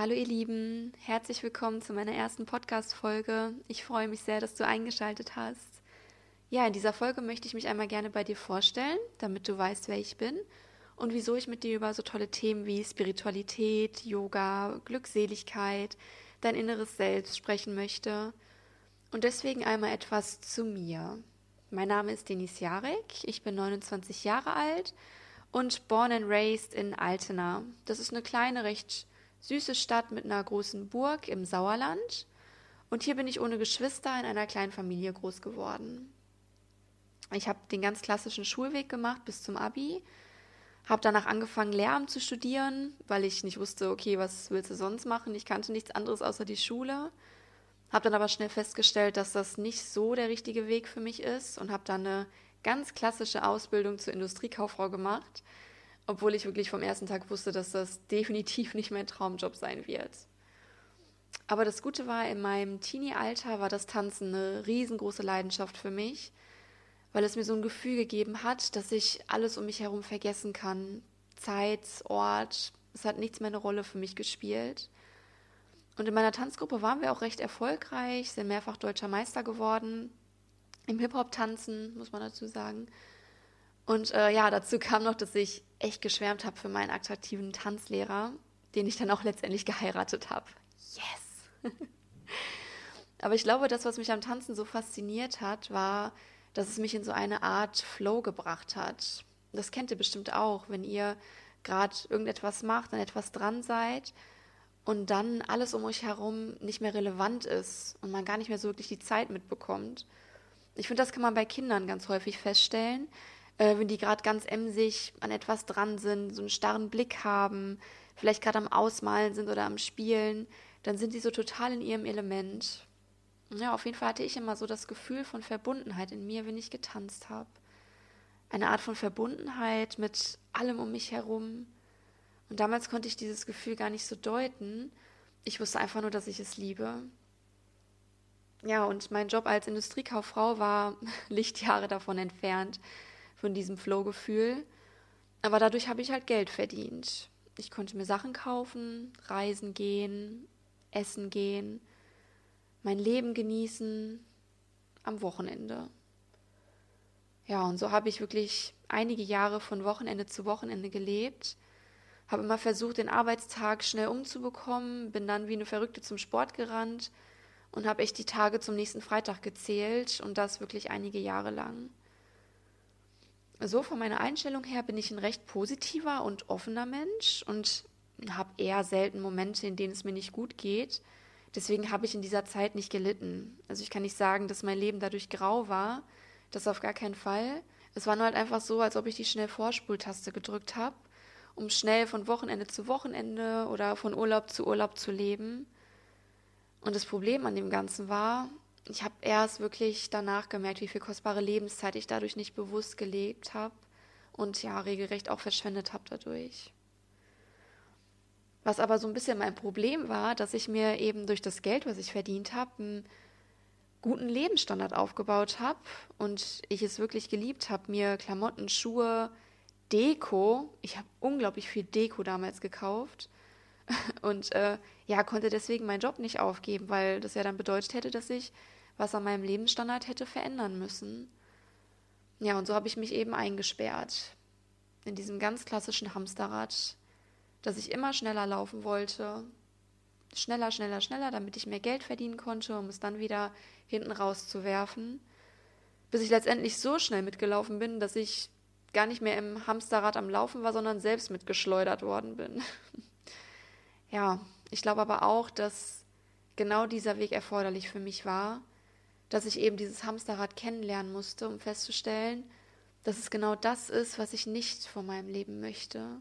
Hallo ihr Lieben, herzlich willkommen zu meiner ersten Podcast-Folge. Ich freue mich sehr, dass du eingeschaltet hast. Ja, in dieser Folge möchte ich mich einmal gerne bei dir vorstellen, damit du weißt, wer ich bin und wieso ich mit dir über so tolle Themen wie Spiritualität, Yoga, Glückseligkeit, dein inneres Selbst sprechen möchte. Und deswegen einmal etwas zu mir. Mein Name ist Denis Jarek, ich bin 29 Jahre alt und born and raised in Altena. Das ist eine kleine, recht süße Stadt mit einer großen Burg im Sauerland. Und hier bin ich ohne Geschwister in einer kleinen Familie groß geworden. Ich habe den ganz klassischen Schulweg gemacht bis zum Abi, habe danach angefangen, Lehramt zu studieren, weil ich nicht wusste, okay, was willst du sonst machen? Ich kannte nichts anderes außer die Schule. Habe dann aber schnell festgestellt, dass das nicht so der richtige Weg für mich ist und habe dann eine ganz klassische Ausbildung zur Industriekauffrau gemacht obwohl ich wirklich vom ersten Tag wusste, dass das definitiv nicht mein Traumjob sein wird. Aber das Gute war, in meinem Teenie-Alter war das Tanzen eine riesengroße Leidenschaft für mich, weil es mir so ein Gefühl gegeben hat, dass ich alles um mich herum vergessen kann. Zeit, Ort, es hat nichts mehr eine Rolle für mich gespielt. Und in meiner Tanzgruppe waren wir auch recht erfolgreich, sind mehrfach deutscher Meister geworden. Im Hip-Hop-Tanzen, muss man dazu sagen. Und äh, ja, dazu kam noch, dass ich echt geschwärmt habe für meinen attraktiven Tanzlehrer, den ich dann auch letztendlich geheiratet habe. Yes! Aber ich glaube, das, was mich am Tanzen so fasziniert hat, war, dass es mich in so eine Art Flow gebracht hat. Das kennt ihr bestimmt auch, wenn ihr gerade irgendetwas macht, an etwas dran seid und dann alles um euch herum nicht mehr relevant ist und man gar nicht mehr so wirklich die Zeit mitbekommt. Ich finde, das kann man bei Kindern ganz häufig feststellen, äh, wenn die gerade ganz emsig an etwas dran sind, so einen starren Blick haben, vielleicht gerade am Ausmalen sind oder am Spielen, dann sind sie so total in ihrem Element. Ja, auf jeden Fall hatte ich immer so das Gefühl von Verbundenheit in mir, wenn ich getanzt habe. Eine Art von Verbundenheit mit allem um mich herum. Und damals konnte ich dieses Gefühl gar nicht so deuten. Ich wusste einfach nur, dass ich es liebe. Ja, und mein Job als Industriekauffrau war Lichtjahre davon entfernt von diesem Flow-Gefühl. Aber dadurch habe ich halt Geld verdient. Ich konnte mir Sachen kaufen, reisen gehen, essen gehen, mein Leben genießen am Wochenende. Ja, und so habe ich wirklich einige Jahre von Wochenende zu Wochenende gelebt, habe immer versucht, den Arbeitstag schnell umzubekommen, bin dann wie eine Verrückte zum Sport gerannt und habe echt die Tage zum nächsten Freitag gezählt und das wirklich einige Jahre lang so von meiner Einstellung her bin ich ein recht positiver und offener Mensch und habe eher selten Momente, in denen es mir nicht gut geht. Deswegen habe ich in dieser Zeit nicht gelitten. Also ich kann nicht sagen, dass mein Leben dadurch grau war. Das auf gar keinen Fall. Es war nur halt einfach so, als ob ich die schnell Vorspultaste gedrückt habe, um schnell von Wochenende zu Wochenende oder von Urlaub zu Urlaub zu leben. Und das Problem an dem Ganzen war, ich habe erst wirklich danach gemerkt, wie viel kostbare Lebenszeit ich dadurch nicht bewusst gelebt habe und ja, regelrecht auch verschwendet habe dadurch. Was aber so ein bisschen mein Problem war, dass ich mir eben durch das Geld, was ich verdient habe, einen guten Lebensstandard aufgebaut habe und ich es wirklich geliebt habe, mir Klamotten, Schuhe, Deko, ich habe unglaublich viel Deko damals gekauft und äh, ja, konnte deswegen meinen Job nicht aufgeben, weil das ja dann bedeutet hätte, dass ich was an meinem Lebensstandard hätte verändern müssen. Ja, und so habe ich mich eben eingesperrt in diesem ganz klassischen Hamsterrad, dass ich immer schneller laufen wollte. Schneller, schneller, schneller, damit ich mehr Geld verdienen konnte, um es dann wieder hinten rauszuwerfen. Bis ich letztendlich so schnell mitgelaufen bin, dass ich gar nicht mehr im Hamsterrad am Laufen war, sondern selbst mitgeschleudert worden bin. ja, ich glaube aber auch, dass genau dieser Weg erforderlich für mich war, dass ich eben dieses Hamsterrad kennenlernen musste, um festzustellen, dass es genau das ist, was ich nicht von meinem Leben möchte.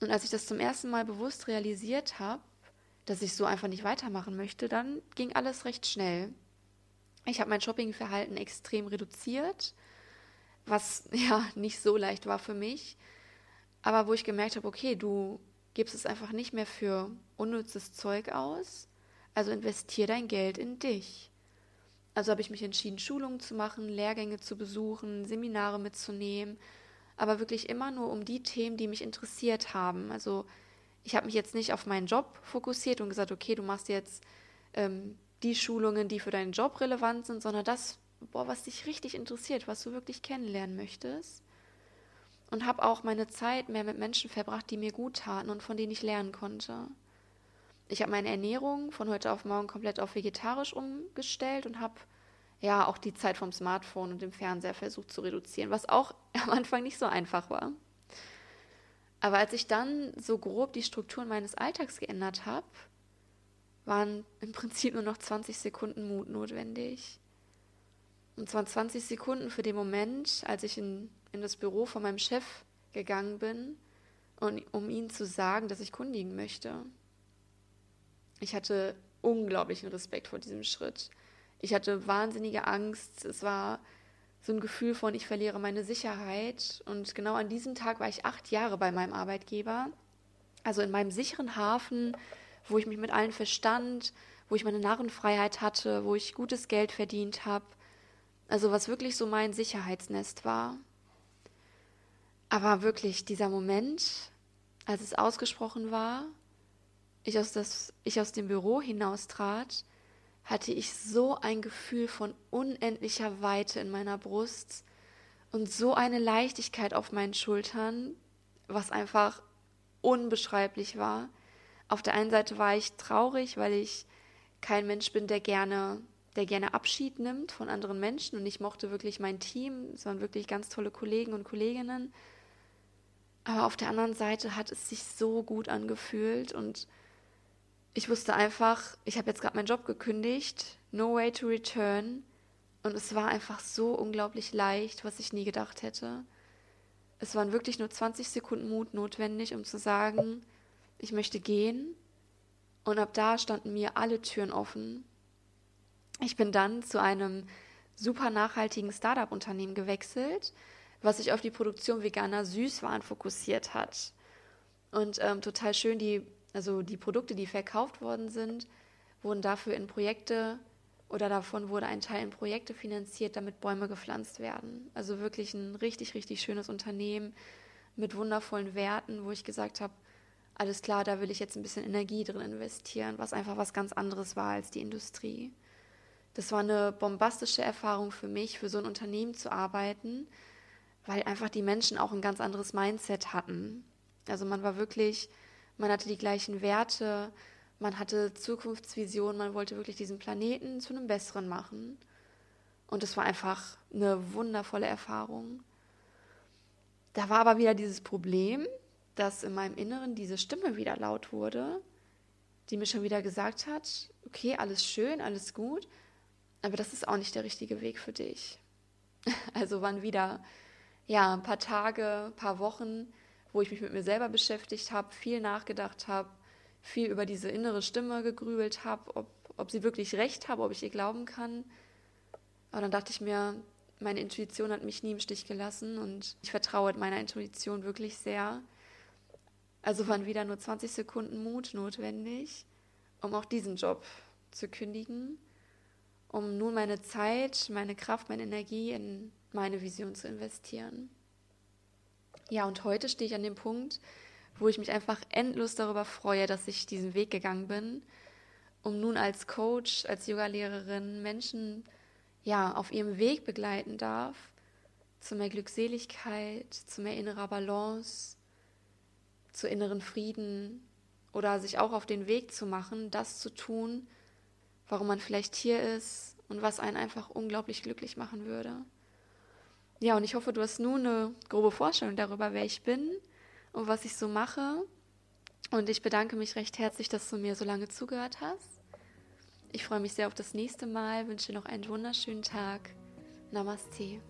Und als ich das zum ersten Mal bewusst realisiert habe, dass ich so einfach nicht weitermachen möchte, dann ging alles recht schnell. Ich habe mein Shoppingverhalten extrem reduziert, was ja nicht so leicht war für mich, aber wo ich gemerkt habe, okay, du gibst es einfach nicht mehr für unnützes Zeug aus, also investier dein Geld in dich. Also habe ich mich entschieden, Schulungen zu machen, Lehrgänge zu besuchen, Seminare mitzunehmen, aber wirklich immer nur um die Themen, die mich interessiert haben. Also ich habe mich jetzt nicht auf meinen Job fokussiert und gesagt, okay, du machst jetzt ähm, die Schulungen, die für deinen Job relevant sind, sondern das, boah, was dich richtig interessiert, was du wirklich kennenlernen möchtest. Und habe auch meine Zeit mehr mit Menschen verbracht, die mir gut taten und von denen ich lernen konnte. Ich habe meine Ernährung von heute auf morgen komplett auf vegetarisch umgestellt und habe ja auch die Zeit vom Smartphone und dem Fernseher versucht zu reduzieren, was auch am Anfang nicht so einfach war. Aber als ich dann so grob die Strukturen meines Alltags geändert habe, waren im Prinzip nur noch 20 Sekunden Mut notwendig. Und zwar 20 Sekunden für den Moment, als ich in, in das Büro von meinem Chef gegangen bin, und, um ihm zu sagen, dass ich kundigen möchte. Ich hatte unglaublichen Respekt vor diesem Schritt. Ich hatte wahnsinnige Angst. Es war so ein Gefühl von, ich verliere meine Sicherheit. Und genau an diesem Tag war ich acht Jahre bei meinem Arbeitgeber. Also in meinem sicheren Hafen, wo ich mich mit allen verstand, wo ich meine Narrenfreiheit hatte, wo ich gutes Geld verdient habe. Also was wirklich so mein Sicherheitsnest war. Aber wirklich dieser Moment, als es ausgesprochen war, ich aus, das, ich aus dem Büro hinaustrat, hatte ich so ein Gefühl von unendlicher Weite in meiner Brust und so eine Leichtigkeit auf meinen Schultern, was einfach unbeschreiblich war. Auf der einen Seite war ich traurig, weil ich kein Mensch bin, der gerne, der gerne Abschied nimmt von anderen Menschen und ich mochte wirklich mein Team, es waren wirklich ganz tolle Kollegen und Kolleginnen. Aber auf der anderen Seite hat es sich so gut angefühlt und ich wusste einfach, ich habe jetzt gerade meinen Job gekündigt, no way to return. Und es war einfach so unglaublich leicht, was ich nie gedacht hätte. Es waren wirklich nur 20 Sekunden Mut notwendig, um zu sagen, ich möchte gehen. Und ab da standen mir alle Türen offen. Ich bin dann zu einem super nachhaltigen Startup-Unternehmen gewechselt, was sich auf die Produktion veganer Süßwaren fokussiert hat. Und ähm, total schön, die also die Produkte, die verkauft worden sind, wurden dafür in Projekte oder davon wurde ein Teil in Projekte finanziert, damit Bäume gepflanzt werden. Also wirklich ein richtig, richtig schönes Unternehmen mit wundervollen Werten, wo ich gesagt habe, alles klar, da will ich jetzt ein bisschen Energie drin investieren, was einfach was ganz anderes war als die Industrie. Das war eine bombastische Erfahrung für mich, für so ein Unternehmen zu arbeiten, weil einfach die Menschen auch ein ganz anderes Mindset hatten. Also man war wirklich man hatte die gleichen Werte, man hatte Zukunftsvisionen, man wollte wirklich diesen Planeten zu einem besseren machen. Und es war einfach eine wundervolle Erfahrung. Da war aber wieder dieses Problem, dass in meinem Inneren diese Stimme wieder laut wurde, die mir schon wieder gesagt hat, okay, alles schön, alles gut, aber das ist auch nicht der richtige Weg für dich. Also waren wieder ja ein paar Tage, ein paar Wochen, wo ich mich mit mir selber beschäftigt habe, viel nachgedacht habe, viel über diese innere Stimme gegrübelt habe, ob, ob sie wirklich recht habe, ob ich ihr glauben kann. Aber dann dachte ich mir, meine Intuition hat mich nie im Stich gelassen und ich vertraue meiner Intuition wirklich sehr. Also waren wieder nur 20 Sekunden Mut notwendig, um auch diesen Job zu kündigen, um nun meine Zeit, meine Kraft, meine Energie in meine Vision zu investieren. Ja, und heute stehe ich an dem Punkt, wo ich mich einfach endlos darüber freue, dass ich diesen Weg gegangen bin, um nun als Coach, als Yogalehrerin Menschen ja auf ihrem Weg begleiten darf zu mehr Glückseligkeit, zu mehr innerer Balance, zu inneren Frieden oder sich auch auf den Weg zu machen, das zu tun, warum man vielleicht hier ist und was einen einfach unglaublich glücklich machen würde. Ja, und ich hoffe, du hast nun eine grobe Vorstellung darüber, wer ich bin und was ich so mache. Und ich bedanke mich recht herzlich, dass du mir so lange zugehört hast. Ich freue mich sehr auf das nächste Mal, wünsche dir noch einen wunderschönen Tag. Namaste.